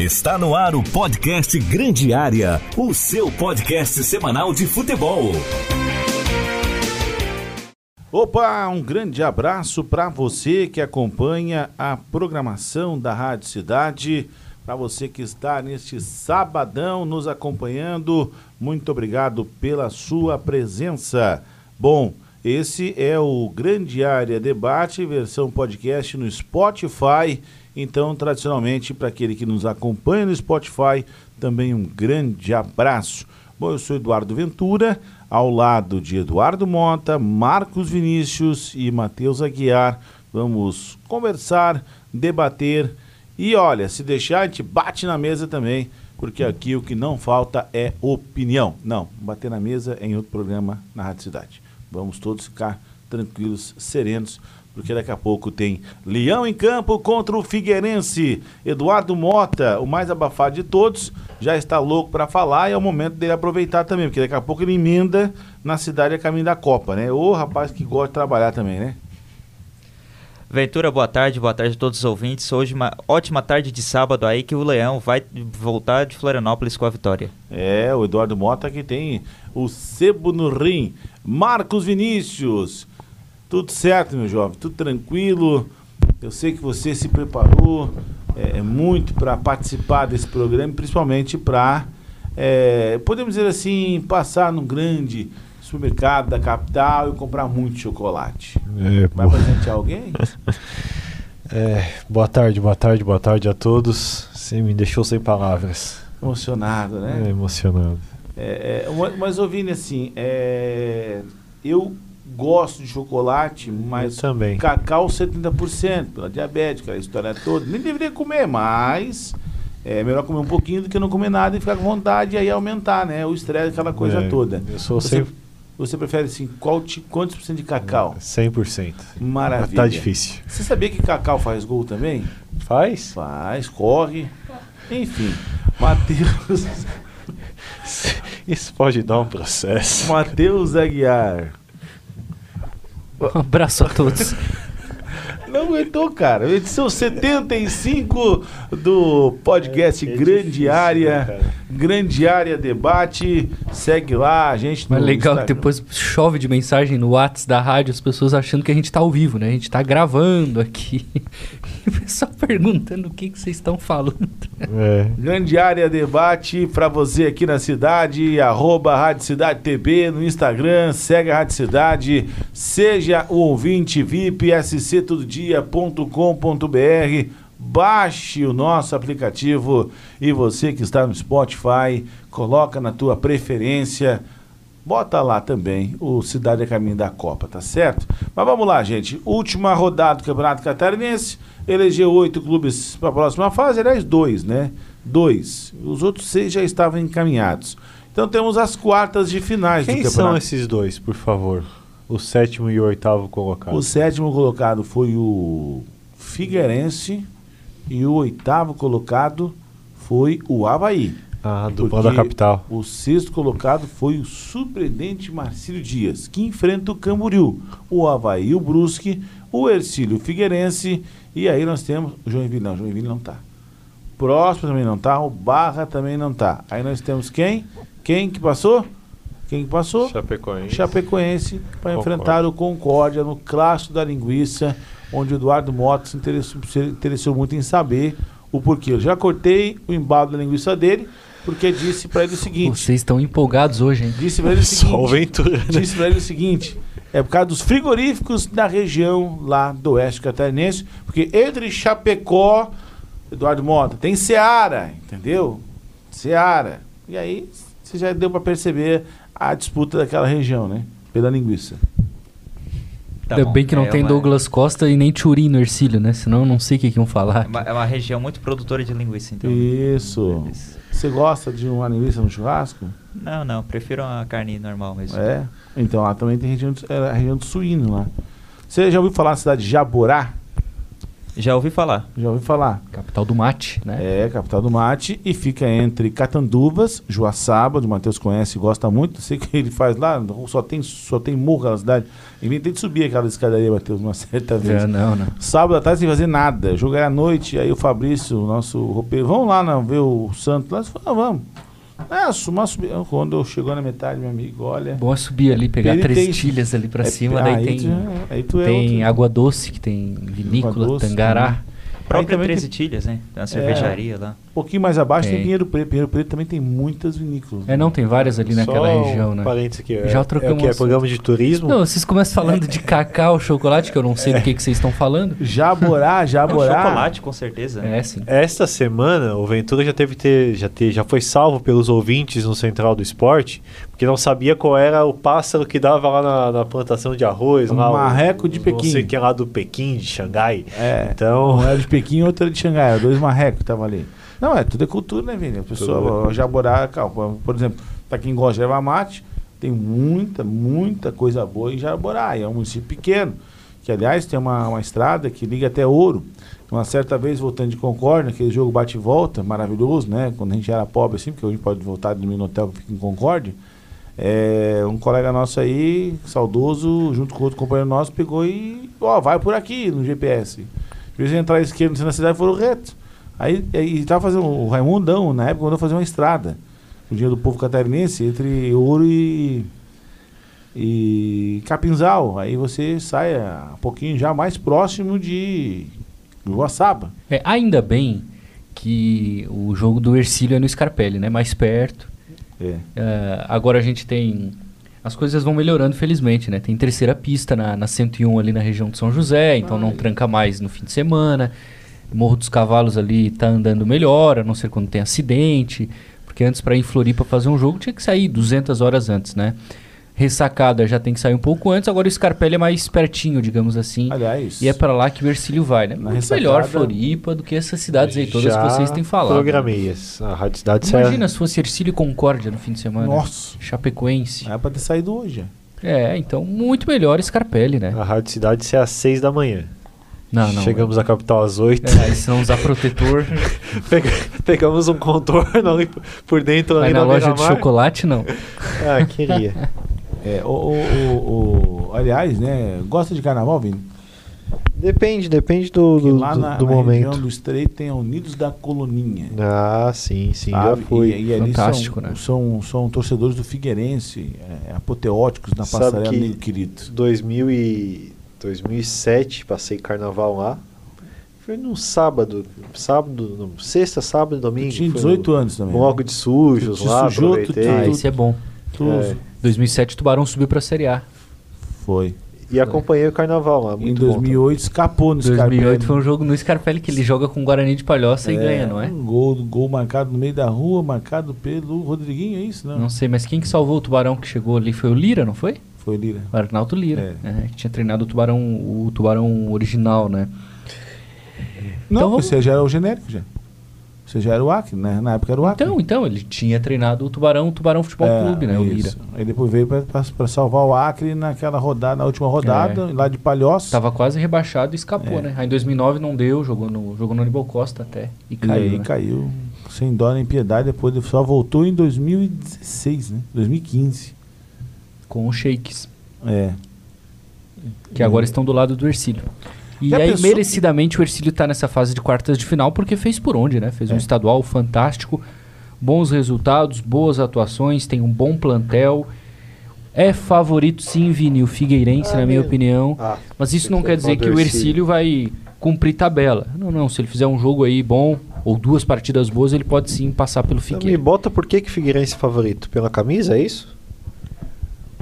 Está no ar o podcast Grande Área, o seu podcast semanal de futebol. Opa, um grande abraço para você que acompanha a programação da Rádio Cidade. Para você que está neste sabadão nos acompanhando, muito obrigado pela sua presença. Bom, esse é o Grande Área Debate, versão podcast no Spotify. Então, tradicionalmente, para aquele que nos acompanha no Spotify, também um grande abraço. Bom, eu sou Eduardo Ventura ao lado de Eduardo Mota, Marcos Vinícius e Matheus Aguiar. Vamos conversar, debater e olha, se deixar, a gente bate na mesa também, porque aqui o que não falta é opinião. Não, bater na mesa é em outro programa na Rádio Cidade. Vamos todos ficar tranquilos, serenos, porque daqui a pouco tem Leão em campo contra o Figueirense. Eduardo Mota, o mais abafado de todos, já está louco para falar e é o momento dele aproveitar também, porque daqui a pouco ele emenda na cidade a caminho da Copa, né? Ô rapaz que gosta de trabalhar também, né? Ventura, boa tarde, boa tarde a todos os ouvintes. Hoje uma ótima tarde de sábado aí que o Leão vai voltar de Florianópolis com a vitória. É, o Eduardo Mota que tem o sebo no rim. Marcos Vinícius, tudo certo, meu jovem, tudo tranquilo. Eu sei que você se preparou é, muito para participar desse programa, principalmente para, é, podemos dizer assim, passar num grande supermercado da capital e comprar muito chocolate. É, Vai boa. presentear alguém? é, boa tarde, boa tarde, boa tarde a todos. Você me deixou sem palavras. Emocionado, né? É, emocionado. É, é, mas ouvindo assim, é, eu gosto de chocolate, mas eu também. cacau 70%, pela diabética, a história toda. Nem deveria comer, mas é melhor comer um pouquinho do que não comer nada e ficar com vontade e aí aumentar, né? O estresse, aquela coisa é, toda. Eu sou Você, sempre... você prefere assim, qual, quantos por cento de cacau? 100%. Maravilha. Tá difícil. Você sabia que cacau faz gol também? Faz? Faz, corre. Enfim, Matheus. Isso pode dar um processo. Matheus Aguiar. Um abraço a todos. Não aguentou, cara. Edição 75 do podcast é, é Grande difícil, Área. Né, Grande Área Debate. Segue lá, a gente. Mas legal Instagram. que depois chove de mensagem no WhatsApp da rádio, as pessoas achando que a gente tá ao vivo, né? A gente tá gravando aqui. E o pessoal perguntando o que, que vocês estão falando. É. Grande Área Debate para você aqui na cidade, arroba Rádio Cidade TV no Instagram, segue a Rádio Cidade, seja o ouvinte VIP, SC Todo Dia dia.com.br. Baixe o nosso aplicativo e você que está no Spotify, coloca na tua preferência. Bota lá também o Cidade a Caminho da Copa, tá certo? Mas vamos lá, gente. Última rodada do Campeonato Catarinense. Elegeu oito clubes para a próxima fase, aliás, dois, né? Dois. Os outros seis já estavam encaminhados. Então temos as quartas de finais Quem do campeonato. são esses dois, por favor? O sétimo e o oitavo colocado. O sétimo colocado foi o Figueirense e o oitavo colocado foi o Havaí. Ah, do da capital. O sexto colocado foi o surpreendente Marcílio Dias, que enfrenta o Camboriú, o Havaí, o Brusque, o Ercílio Figueirense e aí nós temos o Joinville, não, Joinville não tá. Próximo também não tá, o Barra também não tá. Aí nós temos quem? Quem que passou? Quem passou? Chapecoense. Chapecoense para enfrentar o Concórdia no clássico da linguiça, onde o Eduardo Mota se interessou, se interessou muito em saber o porquê. Eu já cortei o embalo da linguiça dele, porque disse para ele o seguinte. Vocês estão empolgados hoje, hein? Disse para ele o seguinte. Né? Disse para ele o seguinte. É por causa dos frigoríficos da região lá do oeste catarinense, porque entre Chapecó, Eduardo Mota, tem Seara, entendeu? Seara. E aí você já deu para perceber a disputa daquela região, né? Pela linguiça. Tá Ainda bem que não é tem uma... Douglas Costa e nem Turim no Ercílio, né? Senão eu não sei o que, que iam falar. É uma, é uma, região muito produtora de linguiça, então. Isso. Você gosta de uma linguiça no churrasco? Não, não. Prefiro uma carne normal mesmo. É? Então lá também tem região, de, é, a região do suíno lá. Você já ouviu falar na cidade de Jaborá? Já ouvi falar. Já ouvi falar. Capital do mate, né? É, capital do mate. E fica entre Catanduvas, Joaçaba, o Matheus conhece e gosta muito. Sei que ele faz lá, só tem, só tem morro na cidade. Inventei de subir aquela escadaria, Matheus, uma certa vez. É, não, não. Sábado à tarde sem fazer nada. Jogar à noite, aí o Fabrício, o nosso roupeiro, vamos lá não, ver o Santos lá. Falei, ah, vamos. É, suma, subir. Quando eu chegou na metade, meu amigo, olha. Bom é subir ali, pegar três tem- tilhas ali pra É, cima, aí daí tem, tu é- aí tu é tem outro. água doce, que tem vinícola, doce, tangará. Própria também 13 tem- Tilhas, né? Tem uma cervejaria lá. Um pouquinho mais abaixo tem, Tem. Pinheiro Preto. Pinheiro Preto também tem muitas vinícolas. É, não, tem várias ali naquela Só região, um né? parênteses aqui. é- Já é, trocamos o que? É programa de turismo? Não, vocês começam falando de cacau, chocolate, que eu não sei do que, que vocês estão falando. Jaborá, É Jaborá. chocolate, com certeza. né? É, sim. Esta semana, o Ventura já teve ter, já, ter, já foi salvo pelos ouvintes no Central do Esporte, porque não sabia qual era o pássaro que dava lá na, na plantação de arroz. Um lá, o- marreco de Não Pequim. sei o que lá do Pequim, de Xangai. É. Então, Um era de Pequim e outro era de Xangai. Dois marrecos que estavam ali. Não, é tudo é cultura, né, Vini? A pessoa, Tudo. o Jaborá, calma, por exemplo, pra quem gosta de erva mate, tem muita, muita coisa boa em Jaborá. É um município pequeno, que aliás tem uma, uma estrada que liga até Ouro. Uma certa vez, voltando de Concórdia, aquele jogo bate e volta, maravilhoso, né? Quando a gente era pobre assim, porque hoje pode voltar de dormir no hotel que fica em Concórdia. É, um colega nosso aí, saudoso, junto com outro companheiro nosso, pegou e, ó, vai por aqui no GPS. Em vez de entrar à esquerda na cidade, foram reto. Aí, aí tava fazendo, o Raimundão, na época, mandou fazer uma estrada, o dinheiro do povo catarinense, entre Ouro e, e Capinzal. Aí você sai um pouquinho já mais próximo de Joaçaba. É, ainda bem que o jogo do Ercílio é no Scarpelli, né? Mais perto. É. É, agora a gente tem. As coisas vão melhorando, felizmente, né? Tem terceira pista na, na 101 ali na região de São José, então não tranca mais no fim de semana. Morro dos Cavalos ali tá andando melhor, a não ser quando tem acidente. Porque antes, para ir em Floripa fazer um jogo, tinha que sair 200 horas antes, né? Ressacada já tem que sair um pouco antes, agora o Scarpelli é mais pertinho, digamos assim. Aliás, E é para lá que o Ercílio vai, né? Muito ressacada- melhor Floripa do que essas cidades aí todas que vocês têm falado. programei. A Rádio Cidade Imagina se fosse Ercílio e Concórdia no fim de semana. Nossa, Chapecoense. é pra ter saído hoje. É, então muito melhor Scarpelli, né? A Rádio Cidade ser às 6 da manhã. Não, não. Chegamos à capital às 8. É, aí se não usar protetor, Pega- Pegamos um contorno ali por- dentro aí ali na na loja de chocolate, não. Ah, queria. É, o, o, o- o- aliás, né, gosta de carnaval, Vini? Depende, depende do, Porque do, lá na, do na região momento. do Estreito tem a Unidos da Coloninha. Ah, sim, sim, já fui. E, e ali Fantástico, são, né? são, são torcedores do Figueirense, é, apoteóticos na Sabe passarela, que- querido. 2000 e 2007, passei carnaval lá. Foi num sábado, sábado, não, sexta, sábado e domingo. Eu tinha foi 18 no anos também. Bloco de sujos Tu lá, sujou, tu te- Ah, tu- esse é bom. Tu- É. 2007 o Tubarão subiu pra Série A. Foi. E acompanhei o carnaval lá, Em muito bom. 2008 escapou no 2008 Scarpelli. foi um jogo no Scarpelli que ele joga com o Guarani de Palhoça e ganha, não é? Um gol, gol marcado no meio da rua, marcado pelo Rodriguinho, é isso? Não, Não sei, mas quem que salvou o Tubarão que chegou ali foi o Lira, não foi? Foi Lira. O Arnaldo Lira, É. é, que tinha treinado o Tubarão, o Tubarão original, né? Não, Então vamos- você já era o genérico já. Você já era o Acre, né? Na época era o Acre. Então, então, ele tinha treinado o Tubarão, o Tubarão Futebol É, Clube, né? O Lira. isso. Aí depois veio pra salvar o Acre naquela rodada, na última rodada, lá de Palhoça. Tava quase rebaixado e escapou, É. né? Aí em 2009 não deu, jogou no, jogou no Aníbal Costa até. E e caiu. aí né? caiu sem dó nem piedade. Depois ele só voltou em 2016, né? 2015. Com os Shakes, É. que agora estão do lado do Ercílio. E Já aí, pensou- merecidamente, o Ercílio tá nessa fase de quartas de final porque fez por onde, né? Fez um É. estadual fantástico, bons resultados, boas atuações, tem um bom plantel. É favorito sim, Vini, o Figueirense, Ah, na minha mesmo? opinião. Ah, Mas isso não que quer dizer que o Ercílio. Vai cumprir tabela. Não, não. Se ele fizer um jogo aí bom, ou duas partidas boas, ele pode sim passar pelo Então, me Figueiredo. bota por que que Figueirense é favorito? Pela camisa, é isso?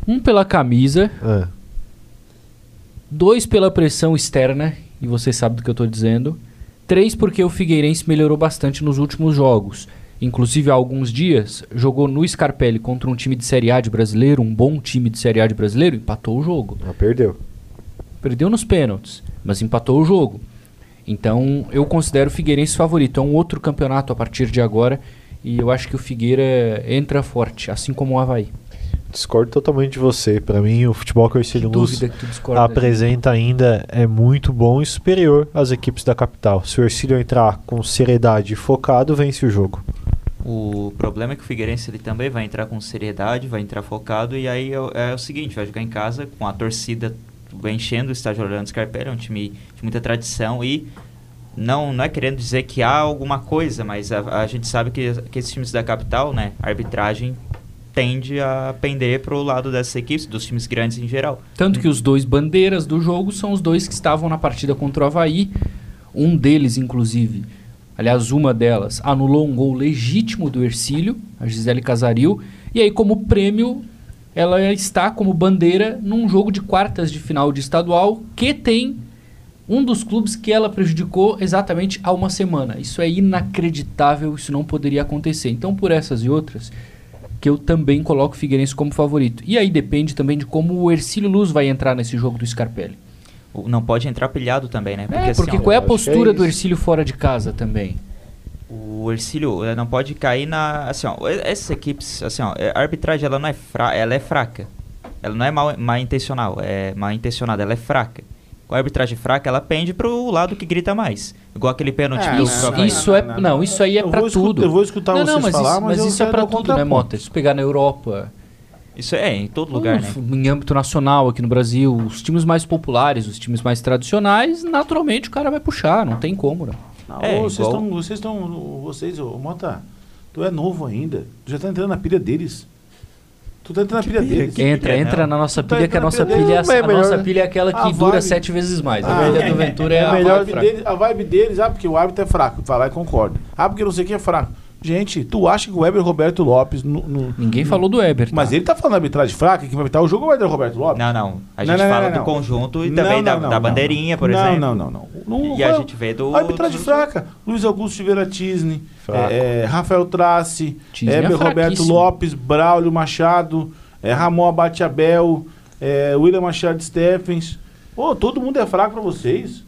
Um pela camisa, Ah, dois pela pressão externa, e você sabe do que eu tô dizendo. Três porque o Figueirense melhorou bastante nos últimos jogos. Inclusive, há alguns dias, jogou no Scarpelli contra um time de Série A de brasileiro, um bom time de Série A de brasileiro, empatou o jogo. ah, perdeu. Perdeu nos pênaltis, mas empatou o jogo. Então, eu considero o Figueirense favorito. É um outro campeonato a partir de agora. E eu acho que o Figueira entra forte, assim como o Havaí. Discordo totalmente de você. Pra mim, o futebol que o Ercílio Luz apresenta ainda é muito bom e superior às equipes da capital. Se o Ercílio entrar com seriedade e focado, vence o jogo. O problema é que o Figueirense ele também vai entrar com seriedade, vai entrar focado, e aí é, é o seguinte, vai jogar em casa com a torcida enchendo o estádio Orlando Scarpelli, é um time de muita tradição e não, não é querendo dizer que há alguma coisa, mas a, a gente sabe que, que esses times da capital, né, a arbitragem tende a pender para o lado dessas equipes, dos times grandes em geral. Tanto que os dois bandeiras do jogo são os dois que estavam na partida contra o Havaí. Um deles, inclusive, aliás, uma delas, anulou um gol legítimo do Ercílio, a Gisele Casaril. E aí, como prêmio, ela está como bandeira num jogo de quartas de final de estadual que tem um dos clubes que ela prejudicou exatamente há uma semana. Isso é inacreditável, isso não poderia acontecer. Então, por essas e outras, que eu também coloco o Figueirense como favorito. E aí depende também de como o Ercílio Luz vai entrar nesse jogo do Scarpelli. Não pode entrar pilhado também, né? é, assim, porque ó, qual é a é postura do isso. Ercílio fora de casa também? O Ercílio eh, não pode cair na. Assim, ó, essas equipes, assim, ó, eh, a arbitragem ela não é fra ela é fraca. Ela não é mal, mal intencional, é mal intencionada, ela é fraca. Com a arbitragem fraca, ela pende pro lado que grita mais. Igual aquele pênalti Ah, do isso, isso é, não, isso aí é escu- tudo. eu vou escutar não, vocês não, mas falar, isso, mas isso é o tudo, né. Mota? Se pegar na Europa, Isso é em todo lugar, né? Em âmbito nacional, aqui no Brasil, os times mais populares, os times mais tradicionais, naturalmente o cara vai puxar, não tem como, né? Não, É, vocês igual- estão. Vocês estão. Vocês, ô, Mota, tu é novo ainda. Tu já tá entrando na pilha deles. Tu entrando na pilha deles. Que entra, pilha, entra não. na nossa tá pilha, que a nossa pilha é, dele, a, é a nossa pilha é aquela que dura sete vezes mais. Ah, a pilha é, do Ventura é, a melhor vibe deles, a vibe deles, ah, porque o árbitro é fraco. Vai lá e concorda. Ah, porque não sei quem é fraco. Gente, tu acha que o Weber Roberto Lopes. No, no- Ninguém falou do Eber, tá? Mas ele tá falando arbitragem fraca, quem vai apitar o jogo é o Weber Roberto Lopes. Não, não. A Não, gente não, fala não, do não. conjunto e Não, também não, da, não, da não. bandeirinha, por não, exemplo. Não, não, não. não. E a gente vê do- Arbitragem dos- fraca. Luiz Augusto Silveira Tisne, é, é, Rafael Trace, é Heber Roberto fraquíssimo. Lopes, Braulio Machado, é, Ramon Abate Abel, é, William Machado Stephens. Pô, todo mundo é fraco pra vocês.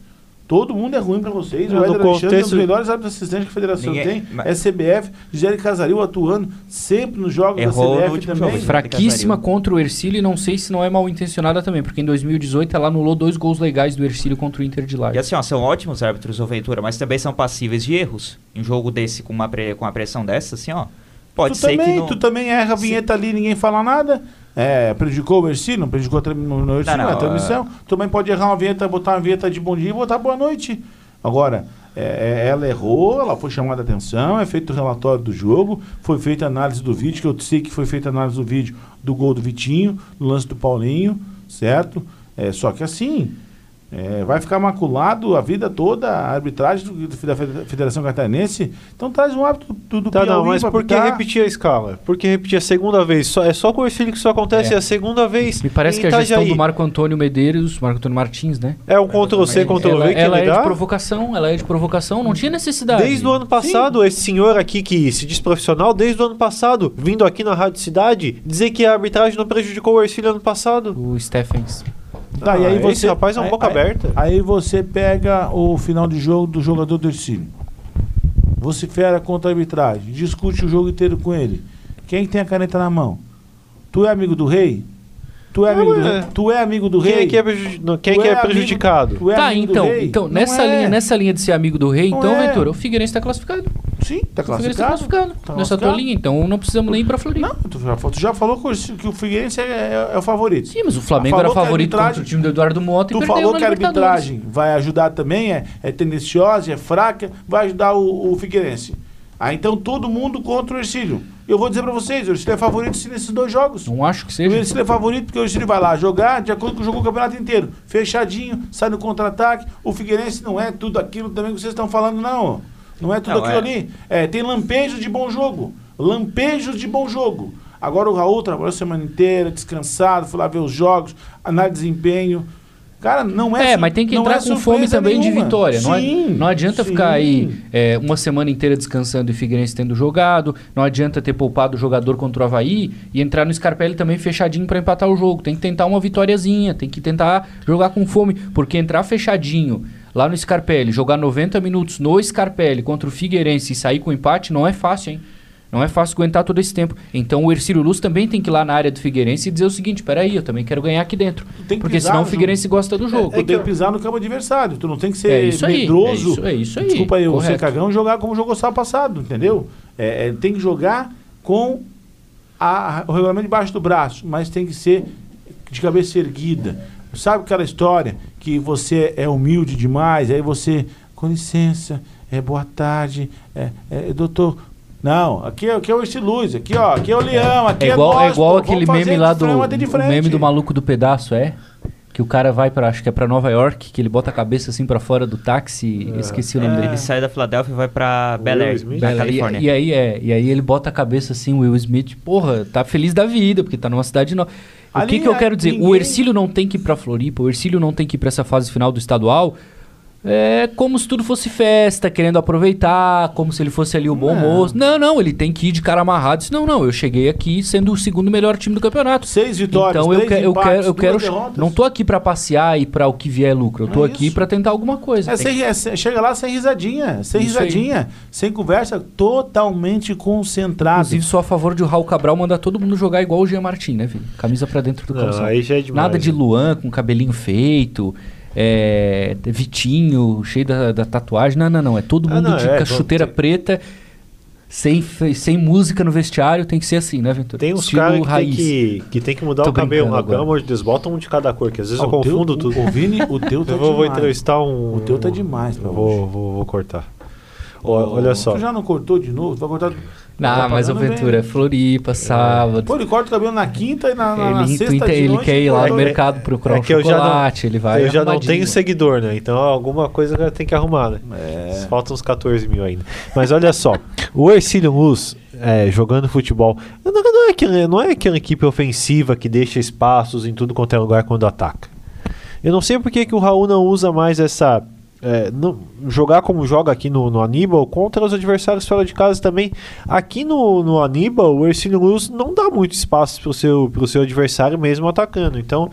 Todo mundo é ruim pra vocês. É, o Éder Alexandre é um dos melhores árbitros assistentes que a federação Ninguém- tem. mas- É CBF, Gisele Casaril atuando sempre nos jogos Errou no da CBF também. jogo. Fraquíssima contra o Ercílio e não sei se não é mal intencionada também, porque em 2018 ela anulou dois gols legais do Ercílio contra o Inter de E Lages. assim, ó, são ótimos árbitros, o Ventura, mas também são passíveis de erros. Em um jogo desse, com uma, pre- com uma pressão dessa, assim, ó. Pode tu ser também, que não... Tu também erra a vinheta ali ninguém fala nada. É, prejudicou o Ercílio, não prejudicou a tra- no, no Ercílio, Não, na não, transmissão. Também pode errar uma vinheta, botar uma vinheta de bom dia e botar boa noite. Agora, é, é, ela errou, ela foi chamada a atenção, é feito o relatório do jogo, foi feita a análise do vídeo, que eu sei que foi feita a análise do vídeo do gol do Vitinho, do lance do Paulinho, certo? É, só que assim, é, vai ficar maculado a vida toda a arbitragem do- do- da Federa- Federação Catarinense. Então traz um árbitro do, do Tá, não, Piauí mas pra por que apitar. repetir a escala? Por que repetir a segunda vez? Só, é só com o Ercílio que isso acontece É. a segunda vez. Me parece em que a gestão Itajaí. do Marco Antônio Medeiros, Marco Antônio Martins, né? É um Ctrl-C, Ctrl-V que ela é de provocação, ela é de provocação, não tinha necessidade. Desde o ano passado, esse senhor aqui que se diz profissional, desde o ano passado, vindo aqui na Rádio Cidade, dizer que a arbitragem não prejudicou o Ercílio ano passado. O Stephens. Tá, e aí Ah, você, esse rapaz é um aí- boca aí- aberta. Aí você pega o final de jogo do jogador do Ercílio. Vocifera contra a arbitragem. Discute o jogo inteiro com ele. Quem que tem a caneta na mão? Tu é amigo do rei? Tu é Não, amigo do é. rei? Tu é amigo do Quem rei? é que é, prejudi- não, quem que é é amigo- prejudicado? Tu é tá, amigo do então, rei? então nessa, é. linha, nessa linha de ser amigo do rei, Não então, é. Ventura, o Figueirense tá classificado. Sim, tá O Figueirense tá classificado. classificado. Tá nessa tua classificado. linha, então não precisamos nem ir pra Floripa. Não, tu já, tu já falou que o, o Figueirense é, é- é o favorito. Sim, mas o Flamengo Falou era a favorito contra o time do Eduardo Mota e Tu falou que a Libertadores. arbitragem vai ajudar também, é, é tendenciosa, é fraca, vai ajudar o, o Figueirense. Ah, então todo mundo contra o Ercílio. Eu vou dizer pra vocês, o Ercílio é favorito sim nesses dois jogos. Não acho que O seja. Ercílio é favorito porque o Ercílio vai lá jogar de acordo com o jogo o campeonato inteiro. Fechadinho, sai no contra-ataque. O Figueirense não é tudo aquilo também que vocês estão falando, não. Não é tudo Não, aquilo é. ali. É, tem lampejos de bom jogo. Lampejos de bom jogo. Agora o Raul trabalhou a semana inteira, descansado, foi lá ver os jogos, análise de desempenho. Cara, não é É, mas tem que não entrar é com fome também de nenhuma. vitória. Não, Sim, ad- não adianta sim. ficar aí é, uma semana inteira descansando e Figueirense tendo jogado. Não adianta ter poupado o jogador contra o Havaí e entrar no Scarpelli também fechadinho pra empatar o jogo. Tem que tentar uma vitóriazinha, tem que tentar jogar com fome. Porque entrar fechadinho lá no Scarpelli, jogar 90 minutos no Scarpelli contra o Figueirense e sair com empate não é fácil, hein? Não é fácil aguentar todo esse tempo. Então o Ercílio Luz também tem que ir lá na área do Figueirense e dizer o seguinte: peraí, eu também quero ganhar aqui dentro. Tem que Porque pisar senão o Figueirense gosta do jogo. Tu tem que pisar no campo adversário. Tu não tem que ser É isso aí, medroso. é isso- é isso aí, Desculpa aí, o correto. ser cagão jogar como jogou sábado passado, entendeu? É, é, tem que jogar com a- o regulamento debaixo do braço, mas tem que ser de cabeça erguida. Sabe aquela história que você é humilde demais, aí você, com licença, é boa tarde, é, é, doutor. Não, aqui, é- aqui é o Estiluz, aqui ó, aqui é o Leão, aqui É é, igual, nós, é igual pô, aquele meme lá do o meme do maluco do pedaço, é? Que o cara vai para acho que é pra Nova York, que ele bota a cabeça assim pra fora do táxi, esqueci o nome É. dele. Ele sai da Filadélfia e vai pra Bel Air, na Califórnia. E, e aí é, e aí ele bota a cabeça assim, o Will Smith, porra, tá feliz da vida, porque tá numa cidade nova. O Ali, que que eu quero dizer? O ninguém- Ercílio não tem que ir pra Floripa, o Ercílio não tem que ir pra essa fase final do estadual. É como se tudo fosse festa, querendo aproveitar, como se ele fosse ali o bom Não. moço. Não, não, ele tem que ir de cara amarrado. Não, não, eu cheguei aqui sendo o segundo melhor time do campeonato. Seis vitórias, Então eu, que- eu quero, eu quero, não tô aqui pra passear e pra o que vier lucro. Eu tô É aqui pra tentar alguma coisa. É sem- é chega lá sem risadinha, sem Isso aí. risadinha, sem conversa, totalmente concentrado. Inclusive, sou a favor de o Raul Cabral mandar todo mundo jogar igual o Jean Martin, né, filho? Camisa pra dentro do calção. aí já é demais. Nada de Luan com cabelinho feito, é, Vitinho cheio da, da tatuagem. Não, não, não. É todo Ah, mundo não, de é, chuteira tem- preta, sem, sem música no vestiário. Tem que ser assim, né, Ventura? Tem uns caras que, que, que tem que mudar Tô o cabelo. Ah, agora. pelo amor de Deus, bota um de cada cor, que às vezes Ah, eu o teu- confundo o- tudo. O Vini, o teu tá eu vou, vou demais. entrevistar um. O teu tá demais vou, vou, vou cortar. Ó, olha só. Tu já não cortou de novo? Tu vai cortar... Não, Tá mas o pagando Ventura é bem. Floripa, sábado. Pô, ele corta o cabelo na quinta e na, na, na ele, sexta intuita- de ele noite, quer ir lá no mercado procurar é um que eu já não- chocolate, ele vai eu já não tenho seguidor, né? Então alguma coisa tem que arrumar, né? É. Faltam uns 14 mil ainda. Mas olha só, o Ercílio Luz é, jogando futebol não, não é aquele, não é aquela equipe ofensiva que deixa espaços em tudo quanto é lugar quando ataca. Eu não sei por que, que o Raul não usa mais essa. É, não- jogar como joga aqui no, no Aníbal contra os adversários fora de casa também. Aqui no, no Aníbal, o Ercílio Luz não dá muito espaço para o seu, pro seu adversário mesmo atacando. Então,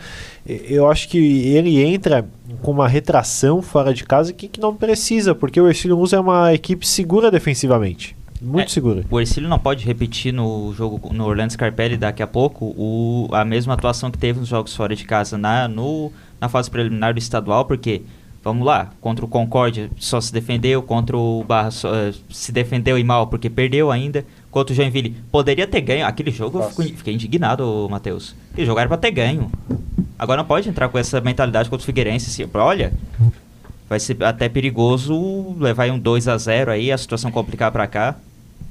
eu acho que ele entra com uma retração fora de casa que, que não precisa, porque o Ercílio Luz é uma equipe segura defensivamente. Muito É, segura. O Ercílio não pode repetir no jogo no Orlando Scarpelli daqui a pouco o, a mesma atuação que teve nos jogos fora de casa na, no, na fase preliminar do estadual, porque, vamos lá, contra o Concórdia só se defendeu, contra o Barra só, eh, se defendeu e mal porque perdeu ainda, contra o Joinville poderia ter ganho. Aquele jogo eu fico- fiquei indignado, Matheus. Aquele jogo era pra ter ganho. Agora não pode entrar com essa mentalidade contra o Figueirense. Assim, olha, vai ser até perigoso levar um 2 a 0 aí, a situação complicar pra cá.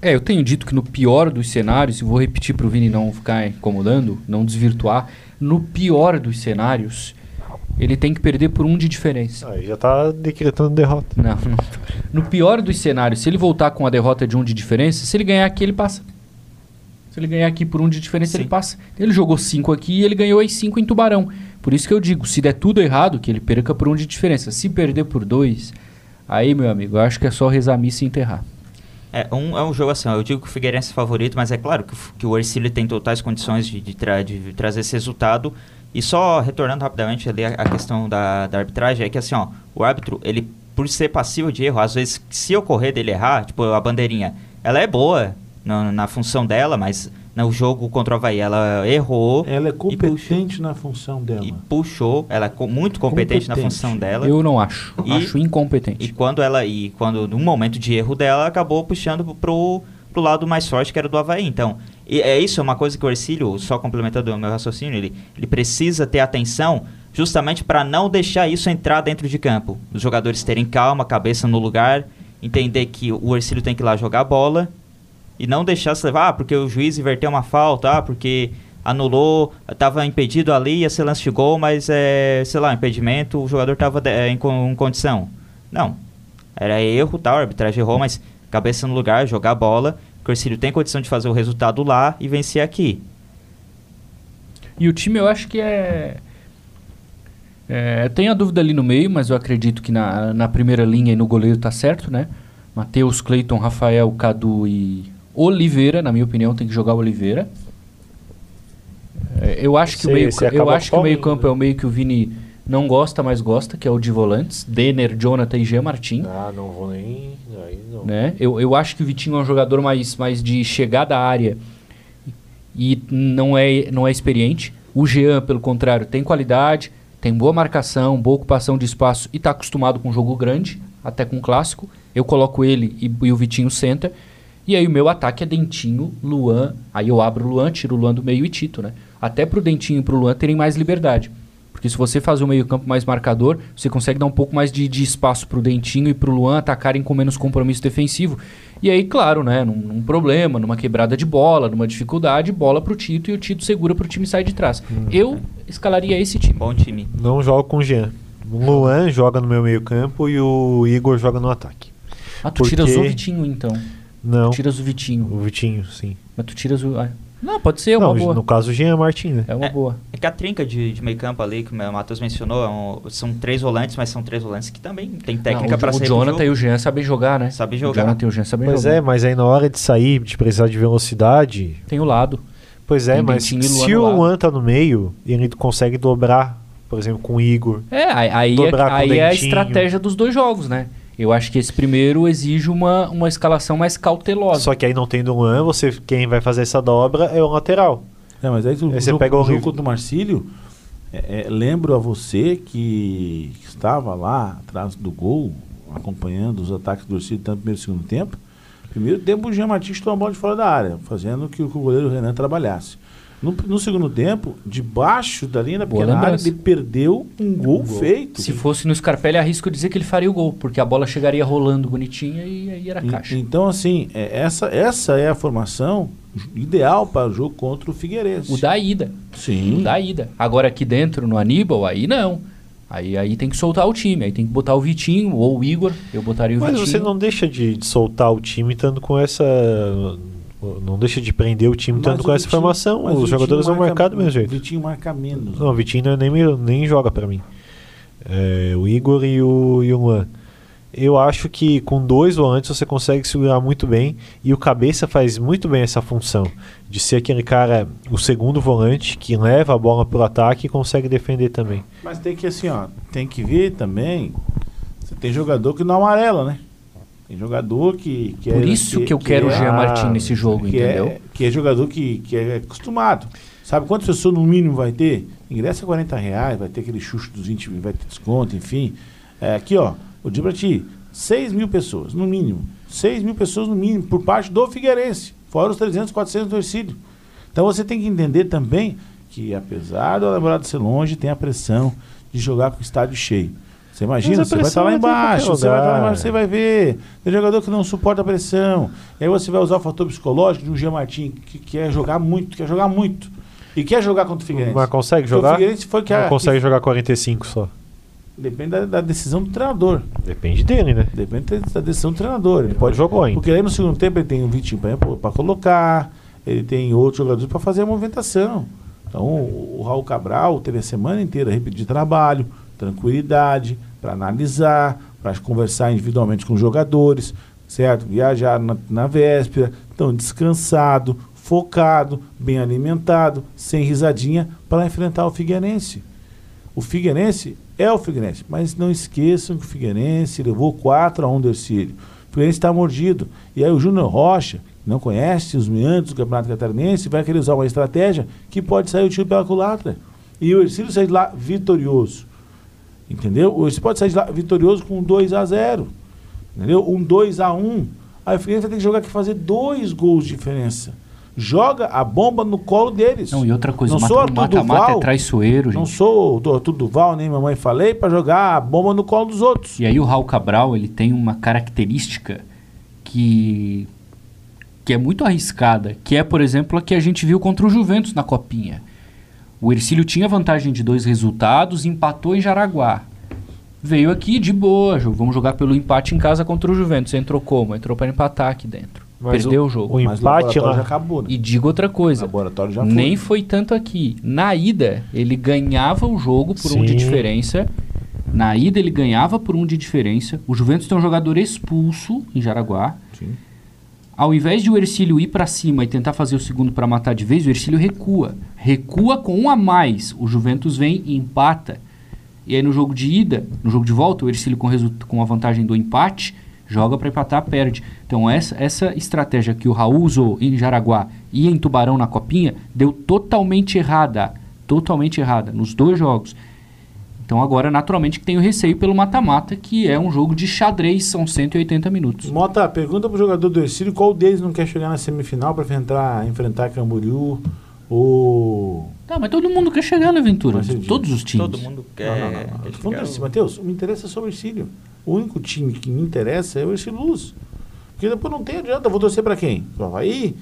É, eu tenho dito que no pior dos cenários, e vou repetir para o Vini não ficar incomodando, não desvirtuar, no pior dos cenários, ele tem que perder por um de diferença. Aí já tá decretando derrota. Não, não. No pior dos cenários, se ele voltar com a derrota de um de diferença, se ele ganhar aqui, ele passa. Se ele ganhar aqui por um de diferença, Sim. ele passa. Ele jogou cinco aqui e ele ganhou as cinco em Tubarão. Por isso que eu digo, se der tudo errado, que ele perca por um de diferença. Se perder por dois, aí, meu amigo, eu acho que é só rezar a missa e enterrar. É um, é um jogo assim, ó, eu digo que o Figueirense é favorito, mas é claro que, que o Ercílio tem totais condições de, de, tra- de trazer esse resultado. E só retornando rapidamente ali a, a questão da, da arbitragem, é que assim, ó, o árbitro, ele, por ser passivo de erro, às vezes, se ocorrer dele errar, tipo, a bandeirinha, ela é boa na, na função dela, mas no jogo contra o Havaí, ela errou Ela é e puxou, competente na função dela. e puxou, ela é co- muito competente, na Competente. função dela. Eu não acho. E- acho incompetente. E quando ela e quando no momento de erro dela acabou puxando pro, pro lado mais forte que era do Havaí. Então, e é isso, é uma coisa que o Ercílio, só complementando o meu raciocínio, ele, ele precisa ter atenção justamente para não deixar isso entrar dentro de campo. Os jogadores terem calma, cabeça no lugar, entender que o Ercílio tem que ir lá jogar bola e não deixar se levar, ah, porque o juiz inverteu uma falta, ah, porque anulou, estava impedido ali, ia ser lance de gol, mas é, sei lá, impedimento, o jogador estava em, con- em condição. Não. Era erro, tal, a arbitragem errou, mas cabeça no lugar, jogar bola. O Ercílio tem condição de fazer o resultado lá e vencer aqui. E o time eu acho que é. é tem a dúvida ali no meio, mas eu acredito que na, na primeira linha e no goleiro tá certo, né? Matheus, Cleiton, Rafael, Cadu e Oliveira, na minha opinião, tem que jogar o Oliveira. É, eu acho que o meio, eu acho que o meio campo é o meio que o Vini não gosta, mas gosta, que é o de volantes. Denner, Jonathan e Jean Martin. Ah, não vou nem. Aí não. Né? Eu, eu acho que o Vitinho é um jogador mais, mais de chegada à área e não é, não é experiente. O Jean, pelo contrário, tem qualidade, tem boa marcação, boa ocupação de espaço e está acostumado com jogo grande, até com clássico. Eu coloco ele e, e o Vitinho senta. E aí o meu ataque é Dentinho, Luan. Aí eu abro o Luan, tiro o Luan do meio e Tito, né? Até pro Dentinho e pro Luan terem mais liberdade. Porque se você fazer o meio-campo mais marcador, você consegue dar um pouco mais de, de espaço pro Dentinho e pro Luan atacarem com menos compromisso defensivo. E aí, claro, né? Num, num problema, numa quebrada de bola, numa dificuldade, bola pro Tito e o Tito segura pro time sair de trás. Eu escalaria esse time. Bom time. Não jogo com o Jean. O Luan joga no meu meio-campo e o Igor joga no ataque. Ah, tu Porque- tiras o Vitinho então. Não. Tu tiras o Vitinho. O Vitinho, sim. Mas tu tiras o. ah, Não, pode ser, é uma não, boa. no caso o Jean Martin, né? É uma É. boa. É que a trinca de, de meio campo ali, que o Matheus mencionou, é um- são três volantes, mas são três volantes que também tem técnica para o, o Jonathan e o Jean sabem jogar, né? Sabe O jogar. Jonathan e o Jean sabem Pois jogar. é, mas aí na hora de sair, de precisar de velocidade. Tem o lado. Pois é, Tem mas e se o. Luan tá no meio, ele consegue dobrar, por exemplo, com o Igor. É, aí, aí, é, o aí é a estratégia dos dois jogos, né? Eu acho que esse primeiro exige uma, uma escalação mais cautelosa. Só que aí não tendo Luan, você, quem vai fazer essa dobra é o lateral. É, mas aí tu, Aí o você jogo, pega o o jogo contra o Marcílio, é, é, lembro a você que estava lá atrás do gol, acompanhando os ataques do Orcílio, tanto no primeiro e segundo tempo. Primeiro tempo, o Jean Martins tomou a bola de fora da área, fazendo que o, que o goleiro Renan trabalhasse. No, no segundo tempo, debaixo da linha da pequena área, ele perdeu um gol, feito. Se fosse no Scarpelli, arrisco dizer que ele faria o gol, porque a bola chegaria rolando bonitinha e aí era E- caixa. Então, assim, é, essa, essa é a formação ideal para o jogo contra o Figueirense. O da ida. Sim. O da ida. Agora aqui dentro, no Aníbal, aí não. Aí, aí tem que soltar o time. Aí tem que botar o Vitinho ou o Igor. Eu botaria o Mas Vitinho. você não deixa de, de soltar o time estando com essa. Não deixa de prender o time Mas com o essa Vitinho- formação. o Os jogadores Vitinho vão marca- marcar do mesmo O jeito. Vitinho marca menos. Não, o Vitinho é nem, nem joga pra mim. É, o Igor e o, e o Luan. Eu acho que com dois volantes você consegue segurar muito bem e o Cabeça faz muito bem essa função de ser aquele cara, o segundo volante que leva a bola pro ataque e consegue defender também. Mas tem que assim, ó, tem que ver também. Você tem jogador que não amarela, né? Tem jogador que, que Por é, isso que, eu quero o é, Jean Ah, Martin nesse jogo, que entendeu? é, que é jogador que, que é acostumado. Sabe quantas pessoas no mínimo vai ter? Ingresso é 40 reais, vai ter aquele xuxo dos 20, vai ter desconto, enfim. É, aqui, ó, eu digo pra ti, 6 mil pessoas, no mínimo. 6 mil pessoas no mínimo, por parte do Figueirense. Fora os 300, 400 do Ercílio. Então você tem que entender também que, apesar do Alambrado ser longe, tem a pressão de jogar com o estádio cheio. Você imagina, você vai estar lá embaixo, você vai estar lá embaixo, você vai ver. Tem jogador que não suporta a pressão. E aí você vai usar o fator psicológico de um Jean Martin que quer jogar muito, quer jogar muito. E quer jogar contra o Figueirense. Mas consegue Porque O jogar? Figueirense foi que, a, consegue jogar 45 só. que depende da, da decisão do treinador. Depende dele, né? Depende da decisão do treinador. Ele Ele pode jogou ainda. Porque aí no segundo tempo ele tem um Vitinho para colocar, ele tem outros jogadores para fazer a movimentação. Então o, o Raul Cabral teve a semana inteira de trabalho, tranquilidade, para analisar, para conversar individualmente com os jogadores, certo? Viajar na, na véspera, então descansado, focado, bem alimentado, sem risadinha, para enfrentar o Figueirense. O Figueirense é o Figueirense, mas não esqueçam que o Figueirense levou 4 a 1 do Ercílio. O Figueirense está mordido. E aí o Júnior Rocha, que não conhece os meandros do Campeonato Catarinense, vai querer usar uma estratégia que pode sair o tiro pela culatra. E o Ercílio sai de lá vitorioso. Entendeu? Ercílio pode sair de lá vitorioso com um 2 a 0 Entendeu? Um 2 a 1 Aí o Figueirense vai ter que jogar aqui fazer dois gols de diferença. Joga a bomba no colo deles. Não, e outra coisa, Não o sou mata- mata-mata Duval. é traiçoeiro, Não gente. sou o Arthur Duval, nem mamãe falei, para jogar a bomba no colo dos outros. E aí o Raul Cabral, ele tem uma característica que que é muito arriscada, que é, por exemplo, a que a gente viu contra o Juventus na Copinha. O Ercílio tinha vantagem de dois resultados, empatou em Jaraguá. Veio aqui de boa, vamos jogar pelo empate em casa contra o Juventus. Entrou como? Entrou para empatar aqui dentro. Mas Perdeu o, o- jogo. o empate lá- já acabou, né? E digo outra coisa, laboratório já foi. nem foi tanto aqui. Na ida, ele ganhava o jogo por um de Sim. diferença. Na ida, ele ganhava por um de diferença. O Juventus tem um jogador expulso em Jaraguá. Sim. Ao invés de o Ercílio ir para cima e tentar fazer o segundo para matar de vez, o Ercílio recua. Recua com um a mais. O Juventus vem e empata. E aí no jogo de ida, no jogo de volta, o Ercílio com, com a vantagem do empate, joga para empatar, perde. Então essa, essa estratégia que o Raul usou em Jaraguá e em Tubarão na Copinha, deu totalmente errada. Totalmente errada, nos dois jogos. Então agora, naturalmente, que tem o receio pelo mata-mata, que é um jogo de xadrez, são 180 minutos. Mota, pergunta pro jogador do Ercílio qual deles não quer chegar na semifinal para enfrentar, enfrentar Camboriú ou... Tá, mas todo mundo quer chegar na aventura. Digo, Todos os times. Todo mundo quer. Não, não, não, quer chegar assim, Matheus, me interessa só o Ercílio. O único time que me interessa é o Ercílio Luz. Porque depois não tem adianta, eu vou torcer para quem? Pro Havaí?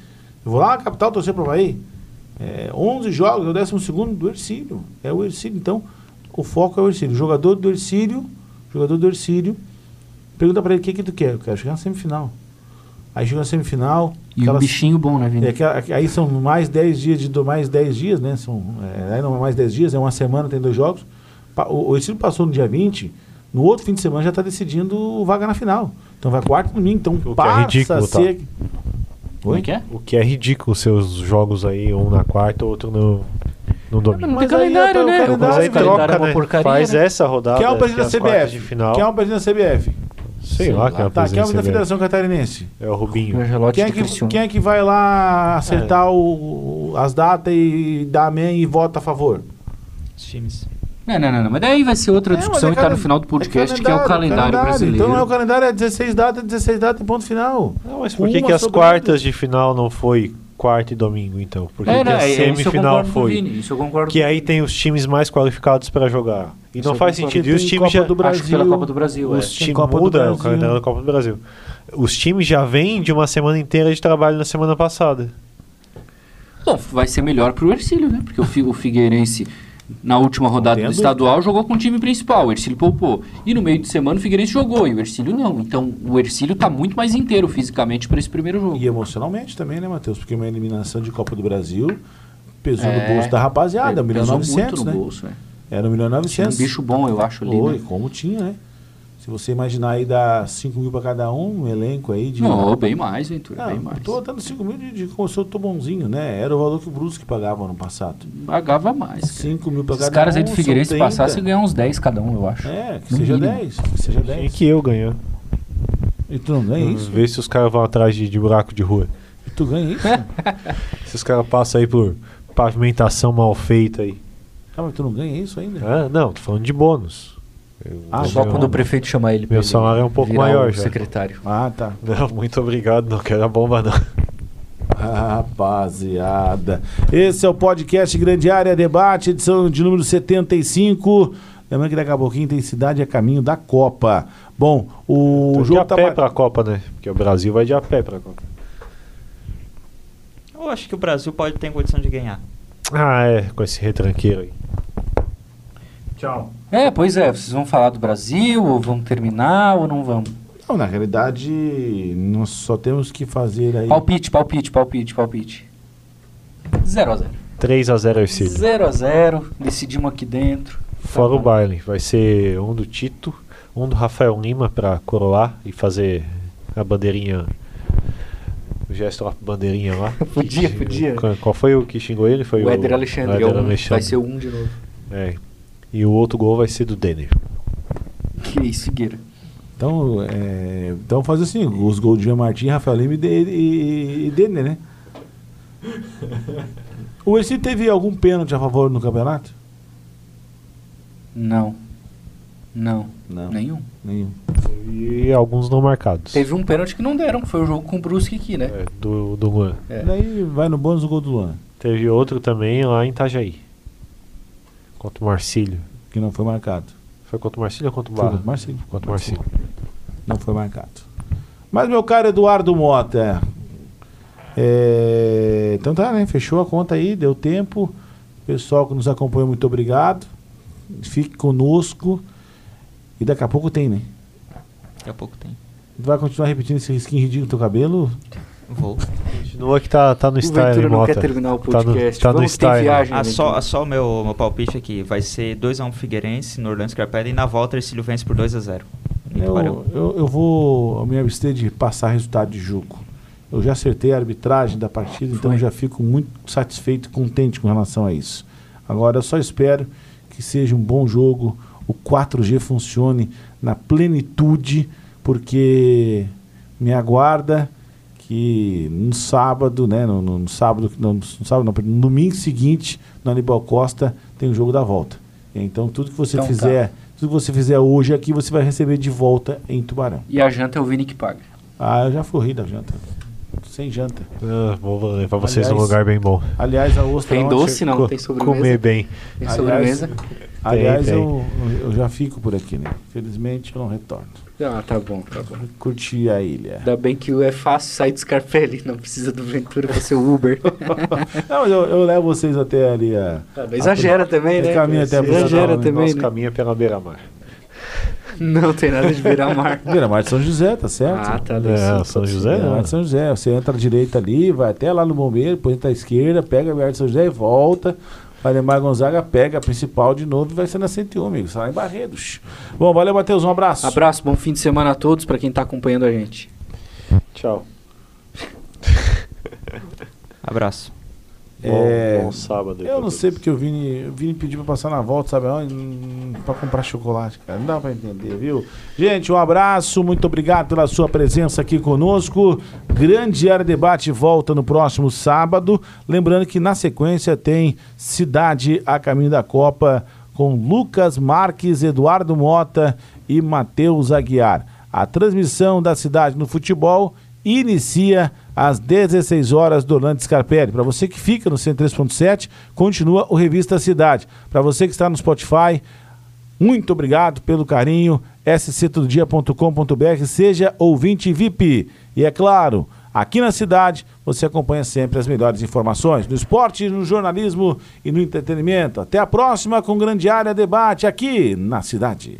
Eu vou lá na capital torcer pro Havaí? É, 11 jogos, é o 12 segundo do Ercílio. É o Ercílio, então o foco é o Ercílio. O jogador do Ercílio, jogador do Ercílio, pergunta para ele o que que tu quer? Eu quero chegar na semifinal. Aí chega na semifinal, E um aquelas- bichinho bom, né, Vini? é que a- aí são mais 10 dias de mais 10 dias, né? São, é, aí não é mais 10 dias, é uma semana, tem dois jogos. O, o Ercílio passou no dia 20, no outro fim de semana já está decidindo vaga na final. Então vai quarto e domingo, então que é passa ridículo, a tá? ser. Como é que é? O que é ridículo seus jogos aí, um na quarta, outro no, no domingo. Não tem Mas calendário, é o né? calendário, Mas aí calendário troca, é uma né? porcaria, Faz né? essa rodada. Quem é o que presidente da CBF? De final. Quem é o presidente da CBF? Sei Sei lá lá. quem é o Tá, quem é o presidente da Federação Catarinense? É o Rubinho. O Quem é, que, quem é que vai lá acertar o- o- as datas e dar amém e vota a favor? Os times. Não, não, não, não. Mas daí vai ser outra É, mas discussão é e tá no final do podcast, que é o calendário, brasileiro. Então não é o calendário, é 16 datas, 16 datas e ponto final. Não, mas por que, que as quartas de final não foi quarta e domingo, então? Por que, É, não, a é, isso eu semifinal o foi? Vini, isso eu concordo Que aí tem os times mais qualificados para jogar. E Isso não faz concordo. sentido. E os times Copa já. do Brasil. Acho que pela Copa do Brasil, é. Os Tem times Copa do muda o Brasil. calendário da Copa do Brasil. Os times já vêm de uma semana inteira de trabalho na semana passada. Bom, vai ser melhor pro Ercílio, né? Porque o, o Figueirense, na última rodada do estadual, jogou com o time principal. O Ercílio poupou. E no meio de semana o Figueirense jogou e o Ercílio não. Então o Ercílio tá muito mais inteiro fisicamente para esse primeiro jogo. E emocionalmente também, né, Matheus? Porque uma eliminação de Copa do Brasil pesou É, no bolso da rapaziada, 1 milhão e Pesou 900, muito né? no bolso, é. Era 1 milhão e Tinha 900. um bicho bom, eu acho, ali. Oi, Né? como tinha, né? Se você imaginar aí dar 5 mil pra cada um, um elenco aí de. Não, bem mais, Ventura, Não, bem eu mais. tô dando 5 mil de, de como se eu tô bonzinho, né? Era o valor que o Brusque pagava ano passado. Pagava mais. cara. 5 mil pra Esses cada caras um. aí do Figueirense 30. passassem ganhar uns 10 cada um, eu acho. É, que No seja mínimo. 10. Que seja Tem 10. que eu ganhar. E tu não ganha isso? Ver se os caras vão atrás de, de buraco de rua. E tu ganha isso? Se os caras passam aí por pavimentação mal feita aí. ah, mas tu não ganha isso ainda? Ah, não, tô falando de bônus. Eu- Ah, Só ganho- quando o prefeito chamar ele Meu ele salário é um pouco maior já. secretário. Ah, tá. Não, muito obrigado, não quero a bomba não. Rapaziada, esse é o podcast Grande Área Debate, edição de número 75. Lembrando que daqui a pouquinho tem Cidade a Caminho da Copa. Bom, o Tô de jogo a tá. pé pra Copa, né? Porque o Brasil vai de a pé pra Copa. Eu acho que o Brasil pode ter condição de ganhar. Ah, é, com esse retranqueiro aí. Tchau. É, pois é, vocês vão falar do Brasil, ou vão terminar, ou não vão? Não, na realidade, nós só temos que fazer aí. Palpite, palpite, palpite, palpite. 0x0. 3x0 Ercílio. 0x0, decidimos aqui dentro. Fora Tá o baile. Vai ser um do Tito, um do Rafael Lima pra coroar e fazer a bandeirinha. O gesto lá, bandeirinha lá. Podia, Que- podia. Qual- Qual foi o que xingou ele? Foi o Éder Alexandre, o é Éder vai Alexandre. ser um de novo. É. E o outro gol vai ser do Denner. Que isso, Figueira. Então, é, então fazer assim: os gols de Jean Martins, Rafael Lima e, de, e, e Denner, né? O Ercílio teve algum pênalti a favor no campeonato? Não. Não. Não. Nenhum. Nenhum. E alguns não marcados. Teve um pênalti que não deram, que foi o jogo com o Brusque aqui, né? É, do, do Luan. É. Daí vai no bônus o gol do Luan, Teve outro também lá em Itajaí. Contra o Marcílio. que não foi marcado. Foi contra o Marcílio ou contra o Foi Barra? contra o Marcílio. Contra o Marcílio. Não foi marcado. Mas, meu caro Eduardo Mota, é, então tá, né? Fechou a conta aí, deu tempo. Pessoal que nos acompanhou, muito obrigado. Fique conosco. E daqui a pouco tem, né? Daqui a pouco tem. Vai continuar repetindo esse risquinho ridículo no teu cabelo? Vou. Continua que tá, tá no O style, Ventura não quer terminar o Tá no- podcast. Tá no, Vamos ter style. viagem, Ah, só, só o meu, meu palpite aqui. Vai ser 2x1 pro Figueirense no Orlando Scarpelli e na volta Ercílio vence por 2x0. Eu, eu, eu vou me abster de passar resultado de jogo. Eu já acertei a arbitragem da partida, então Foi. eu já fico muito satisfeito e contente com relação a isso. Agora eu só espero que seja um bom jogo, o 4G funcione na plenitude, porque me aguarda que no sábado, né, no, no sábado, no, no sábado, não, no domingo seguinte, no Aníbal Costa tem o jogo da volta. Então tudo que você Então tá. fizer, tudo que você fizer hoje aqui, você vai receber de volta em Tubarão. E a janta é o Vini que paga. Ah, eu já fui da janta. Sem janta. Ah, vou levar vocês num lugar bem bom. Aliás, a ostra Tem doce, não? Tem sobremesa? Comer bem. Tem Aliás, sobremesa? Aliás, tem. Eu, eu já fico por aqui, né? Felizmente eu não retorno. Ah, tá bom, tá bom. Curti a ilha. Ainda bem que é fácil sair do Scarpelli, não precisa do Ventura pra ser o Uber. Não, mas eu, eu levo vocês até ali a. Ah, exagera também, né? caminho até a Exagera né? também, Nosso né? caminho é pela beira-mar. Não tem nada de beira-mar. Beira-Mar de São José, tá certo? ah, tá. É, São José Beira-Mar não. de São José. Você entra à direita ali, vai até lá no bombeiro, depois entra à esquerda, pega a Beira de São José e volta. Valdemar Gonzaga pega a principal de novo e vai ser na 101, amigo. Sai em Barredos. Bom, valeu, Matheus. Um abraço. Abraço, bom fim de semana a todos, pra quem tá acompanhando a gente. Tchau. Abraço. É, Bom, bom sábado. Eu não todos. sei porque o Vini, o Vini pediu pra passar na volta, sabe aonde? Pra comprar chocolate, cara. Não dá pra entender, viu? Gente, um abraço, muito obrigado pela sua presença aqui conosco. Grande Área Debate volta no próximo sábado. Lembrando que na sequência tem Cidade a Caminho da Copa com Lucas Marques, Eduardo Mota e Matheus Aguiar. A transmissão da cidade no futebol inicia às 16 horas do Orlando Scarpelli. Para você que fica no 103.7, continua o Revista Cidade. Para você que está no Spotify, muito obrigado pelo carinho. sctododia.com.br, seja ouvinte VIP. E é claro, aqui na cidade você acompanha sempre as melhores informações no esporte, no jornalismo e no entretenimento. Até a próxima com Grande Área Debate aqui na cidade.